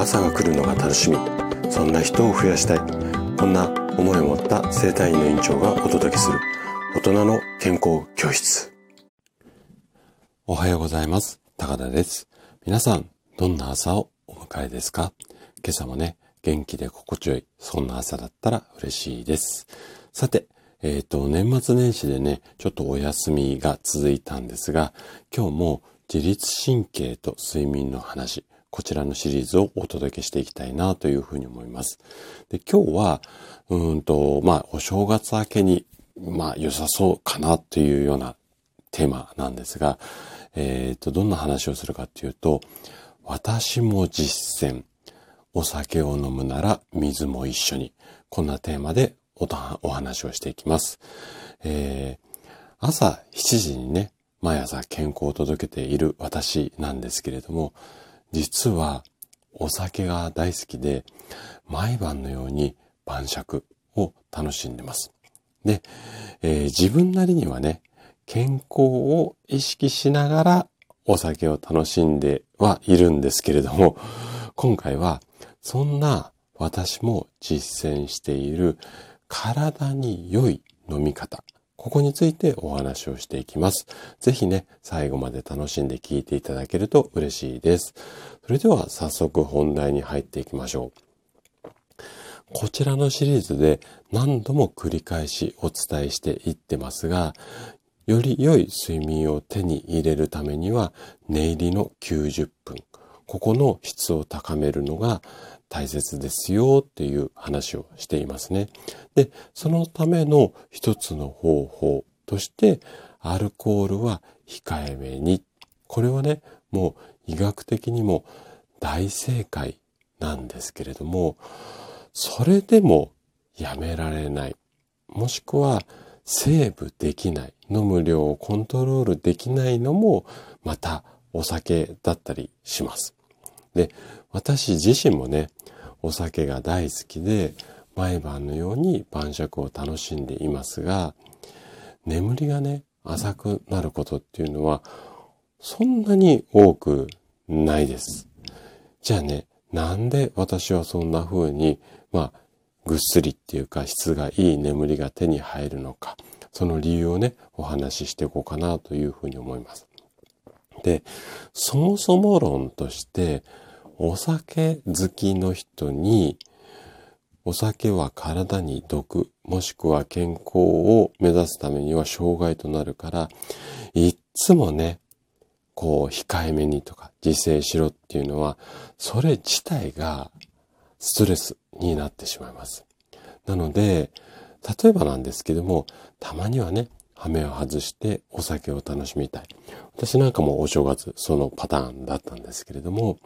朝が来るのが楽しみ。そんな人を増やしたい。こんな思いを持った生体院の院長がお届けする。大人の健康教室。おはようございます。高田です。皆さんどんな朝をお迎えですか？今朝もね元気で心地よいそんな朝だったら嬉しいです。さてえっ、ー、と、年末年始でね、ちょっとお休みが続いたんですが、今日も自律神経と睡眠の話、こちらのシリーズをお届けしていきたいなというふうに思います。で、今日は、うんと、まあ、お正月明けに、まあ、良さそうかなというようなテーマなんですが、えっ、ー、と、どんな話をするかっていうと、私も実践、お酒を飲むなら水も一緒に、こんなテーマでお話をしていきます。えー、朝7時にね、毎朝健康を届けている私なんですけれども、実はお酒が大好きで、毎晩のように晩酌を楽しんでます。で、えー、自分なりにはね、健康を意識しながらお酒を楽しんではいるんですけれども、今回はそんな私も実践している体に良い飲み方、ここについてお話をしていきます。ぜひね、最後まで楽しんで聞いていただけると嬉しいです。それでは早速本題に入っていきましょう。こちらのシリーズで何度も繰り返しお伝えしていってますが、より良い睡眠を手に入れるためには、寝入りの90分。ここの質を高めるのが大切ですよっていう話をしていますね。で、そのための一つの方法として、アルコールは控えめに。これはね、もう医学的にも大正解なんですけれども、それでもやめられない。もしくはセーブできない。飲む量をコントロールできないのも、またお酒だったりします。で、私自身もね、お酒が大好きで、毎晩のように晩酌を楽しんでいますが、眠りがね、浅くなることっていうのは、そんなに多くないです。じゃあね、なんで私はそんな風に、まあ、ぐっすりっていうか質がいい眠りが手に入るのか、その理由をね、お話ししていこうかなというふうに思います。で、そもそも論として、お酒好きの人に、お酒は体に毒、もしくは健康を目指すためには障害となるから、いっつもね、こう、控えめにとか、自制しろっていうのは、それ自体がストレスになってしまいます。なので、例えばなんですけども、たまにはね、羽目を外してお酒を楽しみたい。私なんかもお正月そのパターンだったんですけれども、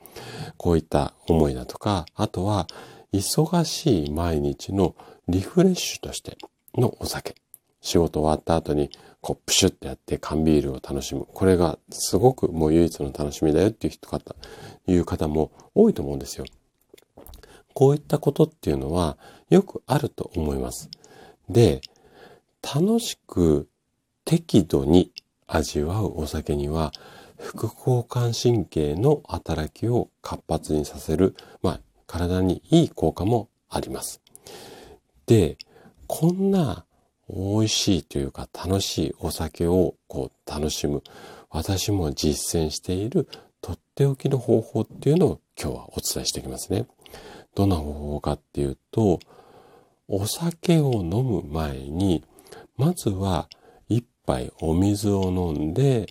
こういった思いだとか、あとは忙しい毎日のリフレッシュとしてのお酒。仕事終わった後にこうプシュってやって缶ビールを楽しむ。これがすごくもう唯一の楽しみだよっていう人方、いう方も多いと思うんですよ。こういったことっていうのはよくあると思います。で、楽しく適度に味わうお酒には副交感神経の働きを活発にさせる、まあ、体にいい効果もあります。で、こんな美味しいというか楽しいお酒をこう楽しむ、私も実践しているとっておきの方法っていうのを今日はお伝えしていきますね。どんな方法かっていうと、お酒を飲む前に、まずは杯お水を飲んで、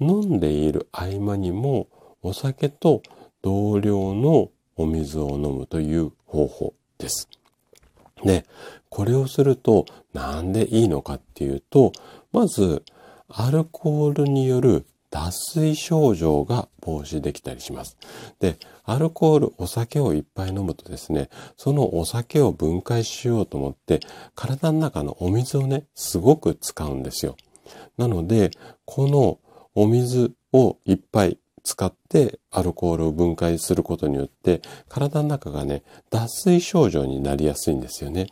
飲んでいる合間にもお酒と同量のお水を飲むという方法です。で、これをするとなんでいいのかっていうと、まずアルコールによる脱水症状が防止できたりします。で、アルコール、お酒をいっぱい飲むとですね、そのお酒を分解しようと思って、体の中のお水をね、すごく使うんですよ。なので、このお水をいっぱい使ってアルコールを分解することによって、体の中がね、脱水症状になりやすいんですよね。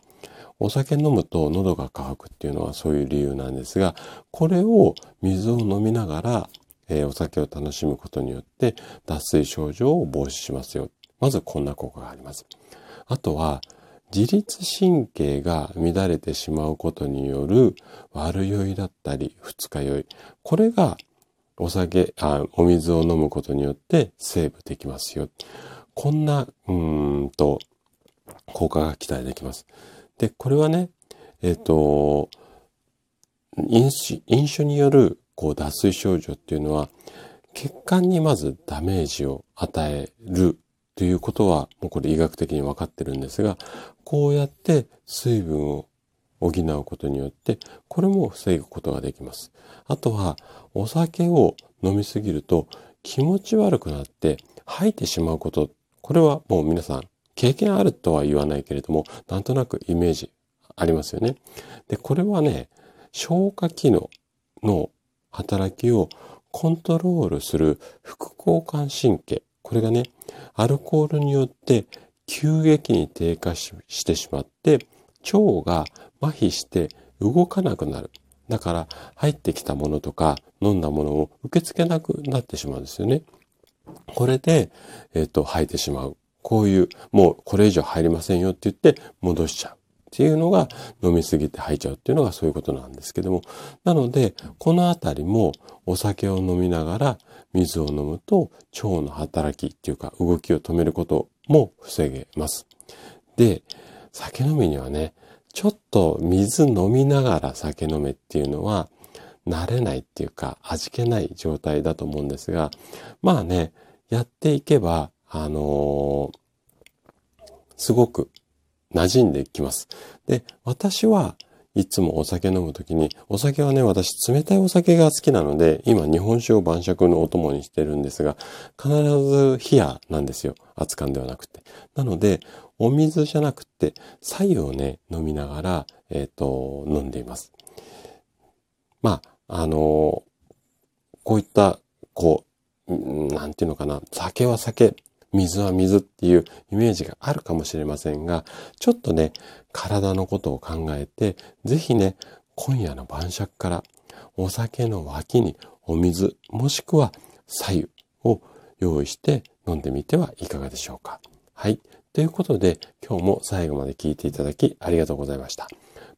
お酒飲むと喉が渇くっていうのはそういう理由なんですが、これを水を飲みながら、えー、お酒を楽しむことによって脱水症状を防止しますよ。まずこんな効果があります。あとは、自律神経が乱れてしまうことによる悪酔いだったり二日酔い。これがお酒、あ、お水を飲むことによってセーブできますよ。こんな、うんと、効果が期待できます。で、これはね、えっ、ー、と、飲酒、飲酒によるこう脱水症状っていうのは、血管にまずダメージを与えるということは、もうこれ医学的に分かってるんですが、こうやって水分を補うことによって、これも防ぐことができます。あとは、お酒を飲みすぎると気持ち悪くなって吐いてしまうこと、これはもう皆さん経験あるとは言わないけれども、なんとなくイメージありますよね。で、これはね、消化機能の働きをコントロールする副交感神経。これがね、アルコールによって急激に低下してしまって、腸が麻痺して動かなくなる。だから入ってきたものとか飲んだものを受け付けなくなってしまうんですよね。これで、えっ、ー、と、吐いてしまう。こういう、もうこれ以上入りませんよって言って戻しちゃう。っていうのが飲みすぎて吐いちゃうっていうのがそういうことなんですけども。なので、このあたりもお酒を飲みながら水を飲むと腸の働きっていうか動きを止めることも防げます。で、酒飲みにはね、ちょっと水飲みながら酒飲めっていうのは慣れないっていうか味気ない状態だと思うんですが、まあね、やっていけば、あのー、すごく馴染んできます。で、私はいつもお酒飲むときに、お酒はね、私冷たいお酒が好きなので、今日本酒を晩酌のお供にしてるんですが、必ず冷やなんですよ。熱燗ではなくて。なので、お水じゃなくて、白湯をね、飲みながら、えっ、ー、と、飲んでいます。まあ、あのー、こういった、こう、なんていうのかな、酒は酒、水は水っていうイメージがあるかもしれませんが、ちょっとね、体のことを考えて、ぜひね、今夜の晩酌からお酒の脇にお水、もしくは左右を用意して飲んでみてはいかがでしょうか。はい。ということで、今日も最後まで聞いていただきありがとうございました。